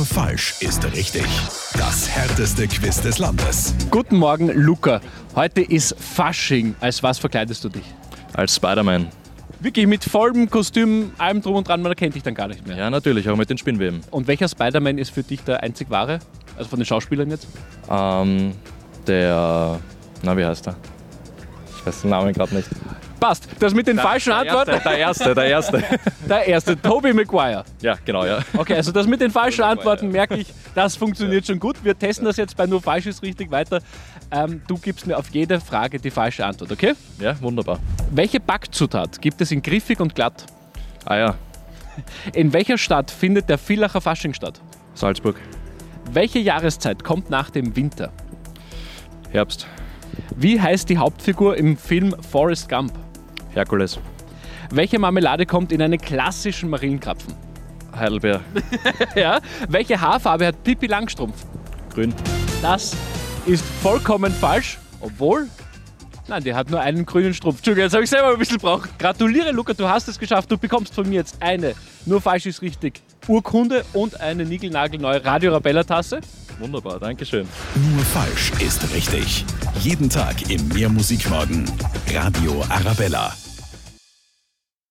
Nur falsch ist richtig. Das härteste Quiz des Landes. Guten Morgen, Luca. Heute ist Fasching. Als was verkleidest du dich? Als Spider-Man. Wirklich mit vollem Kostüm, allem drum und dran, man erkennt dich dann gar nicht mehr. Ja, natürlich, auch mit den Spinnweben. Und welcher Spider-Man ist für dich der einzig wahre? Also von den Schauspielern jetzt? Ähm, der. Na, wie heißt er? Ich weiß den Namen gerade nicht. Passt. Das mit den falschen der Antworten. Erste, der erste, der erste. Der erste, Tobey Maguire. ja, genau, ja. Okay, also das mit den falschen Antworten merke ich, das funktioniert schon gut. Wir testen das jetzt bei nur falsch ist richtig weiter. Ähm, du gibst mir auf jede Frage die falsche Antwort, okay? Ja, wunderbar. Welche Backzutat gibt es in griffig und glatt? Ah ja, In welcher Stadt findet der Villacher Fasching statt? Salzburg. Welche Jahreszeit kommt nach dem Winter? Herbst. Wie heißt die Hauptfigur im Film Forrest Gump? Herkules. Welche Marmelade kommt in einen klassischen Marienkrapfen? Heidelbeer. Ja. Welche Haarfarbe hat Pippi Langstrumpf? Grün. Das ist vollkommen falsch, obwohl. Nein, die hat nur einen grünen Strumpf. Entschuldigung, jetzt habe ich selber ein bisschen braucht. Gratuliere, Luca, du hast es geschafft. Du bekommst von mir jetzt eine, nur falsch ist richtig, Urkunde und eine niegelnagelneue Radio Rabella Tasse. Wunderbar, Dankeschön. Nur falsch ist richtig. Jeden Tag im Mehrmusikmorgen. Radio Arabella.